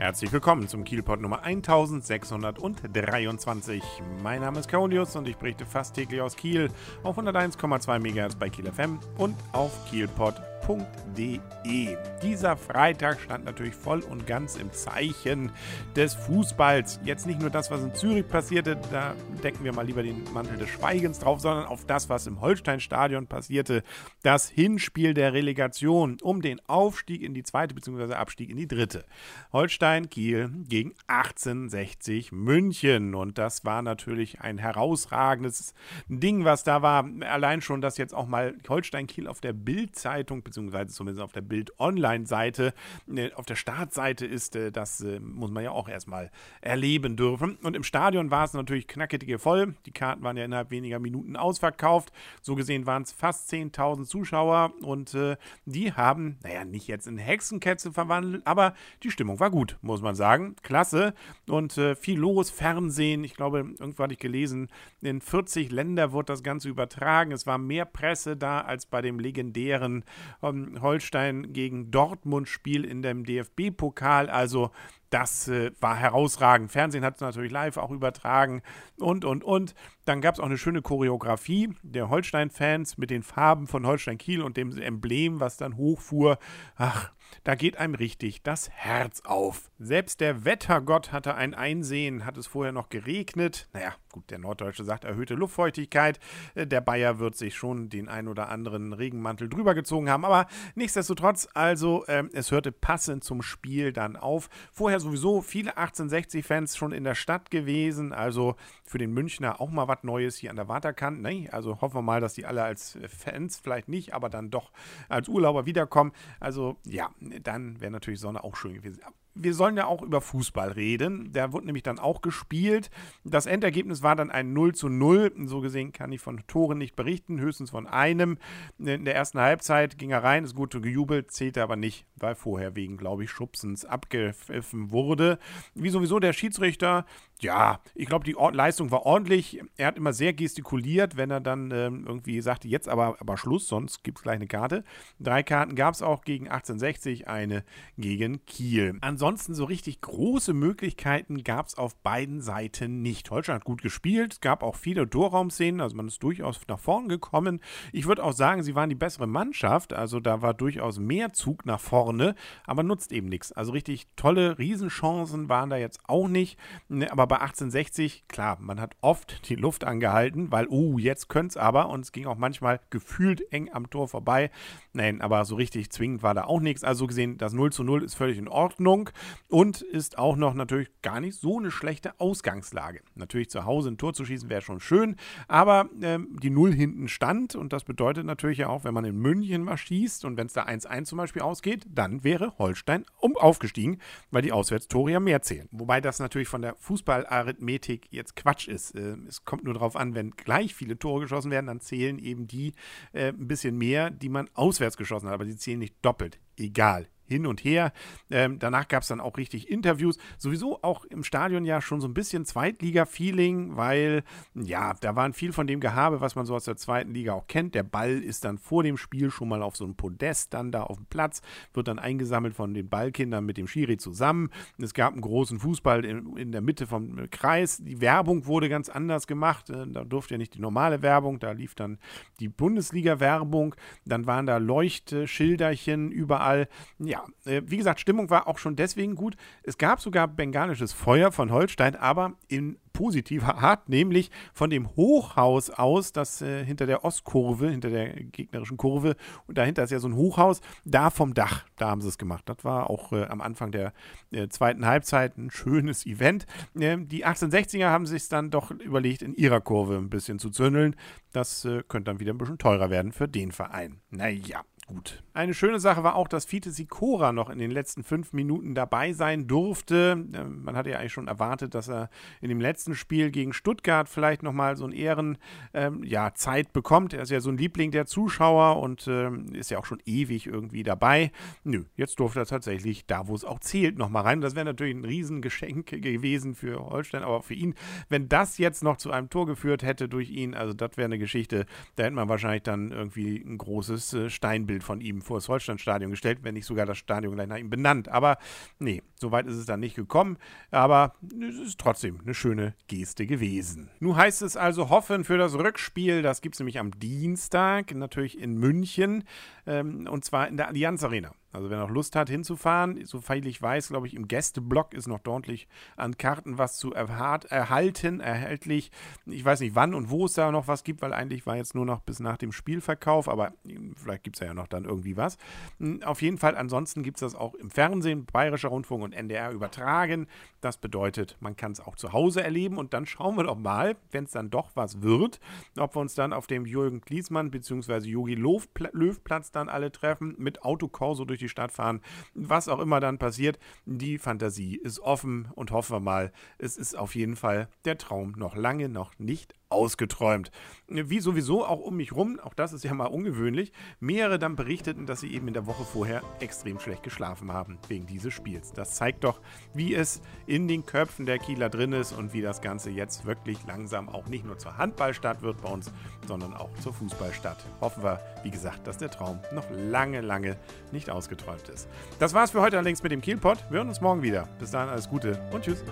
Herzlich willkommen zum Kielpot Nummer 1623. Mein Name ist Kaulius und ich berichte fast täglich aus Kiel auf 101,2 MHz bei Kiel FM und auf kielpot.de fußball.de. Dieser Freitag stand natürlich voll und ganz im Zeichen des Fußballs. Jetzt nicht nur das, was in Zürich passierte, da decken wir mal lieber den Mantel des Schweigens drauf, sondern auf das, was im Holsteinstadion passierte. Das Hinspiel der Relegation um den Aufstieg in die zweite bzw. Abstieg in die dritte. Holstein Kiel gegen 1860 München. Und das war natürlich ein herausragendes Ding, was da war. Allein schon, dass jetzt auch mal Holstein Kiel auf der Bildzeitung beziehungsweise zumindest auf der Bild-Online-Seite, äh, auf der Startseite ist, äh, das äh, muss man ja auch erstmal erleben dürfen. Und im Stadion war es natürlich knackige voll. Die Karten waren ja innerhalb weniger Minuten ausverkauft. So gesehen waren es fast 10.000 Zuschauer und die haben, naja, nicht jetzt in Hexenketze verwandelt, aber die Stimmung war gut, muss man sagen. Klasse und viel los, Fernsehen. Ich glaube, irgendwo hatte ich gelesen, in 40 Länder wurde das Ganze übertragen. Es war mehr Presse da als bei dem legendären Holstein gegen Dortmund-Spiel in dem DFB-Pokal. Also das äh, war herausragend. Fernsehen hat es natürlich live auch übertragen und, und, und. Dann gab es auch eine schöne Choreografie der Holstein-Fans mit den Farben von Holstein Kiel und dem Emblem, was dann hochfuhr. Ach, da geht einem richtig das Herz auf. Selbst der Wettergott hatte ein Einsehen, hat es vorher noch geregnet. Naja, gut, der Norddeutsche sagt erhöhte Luftfeuchtigkeit. Äh, der Bayer wird sich schon den ein oder anderen Regenmantel drüber gezogen haben. Aber nichtsdestotrotz, also, äh, es hörte passend zum Spiel dann auf. Vorher sowieso viele 1860-Fans schon in der Stadt gewesen. Also für den Münchner auch mal was Neues hier an der Waterkant. Nee, also hoffen wir mal, dass die alle als Fans, vielleicht nicht, aber dann doch als Urlauber wiederkommen. Also ja, dann wäre natürlich Sonne auch schön gewesen wir sollen ja auch über Fußball reden. Da wurde nämlich dann auch gespielt. Das Endergebnis war dann ein 0 zu 0. So gesehen kann ich von Toren nicht berichten, höchstens von einem. In der ersten Halbzeit ging er rein, ist gut gejubelt, zählte aber nicht, weil vorher wegen, glaube ich, Schubsens abgepfiffen wurde. Wie sowieso der Schiedsrichter, ja, ich glaube, die Leistung war ordentlich. Er hat immer sehr gestikuliert, wenn er dann ähm, irgendwie sagte, jetzt aber, aber Schluss, sonst gibt es gleich eine Karte. Drei Karten gab es auch gegen 1860, eine gegen Kiel. Ansonsten so richtig große Möglichkeiten gab es auf beiden Seiten nicht. Holstein hat gut gespielt, es gab auch viele Torraumszenen, also man ist durchaus nach vorn gekommen. Ich würde auch sagen, sie waren die bessere Mannschaft, also da war durchaus mehr Zug nach vorne, aber nutzt eben nichts. Also richtig tolle Riesenchancen waren da jetzt auch nicht. Ne, aber bei 1860, klar, man hat oft die Luft angehalten, weil, oh, jetzt könnte es aber und es ging auch manchmal gefühlt eng am Tor vorbei. Nein, aber so richtig zwingend war da auch nichts. Also gesehen, das 0 zu 0 ist völlig in Ordnung und ist auch noch natürlich gar nicht so eine schlechte Ausgangslage. Natürlich zu Hause ein Tor zu schießen wäre schon schön, aber ähm, die Null hinten stand und das bedeutet natürlich ja auch, wenn man in München was schießt und wenn es da 1-1 zum Beispiel ausgeht, dann wäre Holstein um aufgestiegen, weil die Auswärtstore ja mehr zählen. Wobei das natürlich von der Fußballarithmetik jetzt Quatsch ist. Äh, es kommt nur darauf an, wenn gleich viele Tore geschossen werden, dann zählen eben die äh, ein bisschen mehr, die man auswärts geschossen hat, aber die zählen nicht doppelt. Egal hin und her. Ähm, danach gab es dann auch richtig Interviews. Sowieso auch im Stadion ja schon so ein bisschen Zweitliga-Feeling, weil ja, da waren viel von dem Gehabe, was man so aus der zweiten Liga auch kennt. Der Ball ist dann vor dem Spiel schon mal auf so einem Podest, dann da auf dem Platz, wird dann eingesammelt von den Ballkindern mit dem Schiri zusammen. Es gab einen großen Fußball in, in der Mitte vom Kreis. Die Werbung wurde ganz anders gemacht. Äh, da durfte ja nicht die normale Werbung, da lief dann die Bundesliga-Werbung. Dann waren da Leuchtschilderchen überall. Ja, äh, wie gesagt, Stimmung war auch schon deswegen gut. Es gab sogar bengalisches Feuer von Holstein, aber in positiver Art, nämlich von dem Hochhaus aus, das äh, hinter der Ostkurve, hinter der gegnerischen Kurve, und dahinter ist ja so ein Hochhaus, da vom Dach, da haben sie es gemacht. Das war auch äh, am Anfang der äh, zweiten Halbzeit ein schönes Event. Ähm, die 1860er haben sich dann doch überlegt, in ihrer Kurve ein bisschen zu zündeln. Das äh, könnte dann wieder ein bisschen teurer werden für den Verein. Naja, gut. Eine schöne Sache war auch, dass Fiete Sikora noch in den letzten fünf Minuten dabei sein durfte. Ähm, man hatte ja eigentlich schon erwartet, dass er in dem letzten Spiel gegen Stuttgart vielleicht nochmal so ein Ehren ähm, ja, bekommt. Er ist ja so ein Liebling der Zuschauer und ähm, ist ja auch schon ewig irgendwie dabei. Nö, jetzt durfte er tatsächlich da, wo es auch zählt, nochmal rein. Das wäre natürlich ein Riesengeschenk gewesen für Holstein, aber auch für ihn. Wenn das jetzt noch zu einem Tor geführt hätte durch ihn, also das wäre eine Geschichte, da hätte man wahrscheinlich dann irgendwie ein großes äh, Steinbild Bild von ihm vor das Holsteinstadion gestellt, wenn nicht sogar das Stadion gleich nach ihm benannt. Aber nee, so weit ist es dann nicht gekommen. Aber es ist trotzdem eine schöne Geste gewesen. Nun heißt es also hoffen für das Rückspiel. Das gibt es nämlich am Dienstag, natürlich in München. Ähm, und zwar in der Allianz Arena. Also wer noch Lust hat hinzufahren, so viel ich weiß, glaube ich, im Gästeblock ist noch deutlich an Karten was zu erhalten, erhältlich. Ich weiß nicht, wann und wo es da noch was gibt, weil eigentlich war jetzt nur noch bis nach dem Spielverkauf, aber vielleicht gibt es ja noch dann irgendwie was. Hm, auf jeden Fall, ansonsten gibt es das auch im Fernsehen, Bayerischer Rundfunk und NDR übertragen. Das bedeutet, man kann es auch zu Hause erleben und dann schauen wir doch mal, wenn es dann doch was wird, ob wir uns dann auf dem Jürgen Kliesmann bzw. Jogi Löw-Platz dann alle treffen, mit Autokorso durch die Stadt fahren, was auch immer dann passiert. Die Fantasie ist offen und hoffen wir mal, es ist auf jeden Fall der Traum noch lange noch nicht ausgeträumt. Wie sowieso auch um mich rum, auch das ist ja mal ungewöhnlich, mehrere dann berichteten, dass sie eben in der Woche vorher extrem schlecht geschlafen haben wegen dieses Spiels. Das zeigt doch, wie es in den Köpfen der Kieler drin ist und wie das Ganze jetzt wirklich langsam auch nicht nur zur Handballstadt wird bei uns, sondern auch zur Fußballstadt. Hoffen wir, wie gesagt, dass der Traum noch lange, lange nicht ausgeträumt ist. Das war's für heute allerdings mit dem Kielpot. Wir hören uns morgen wieder. Bis dahin alles Gute und tschüss.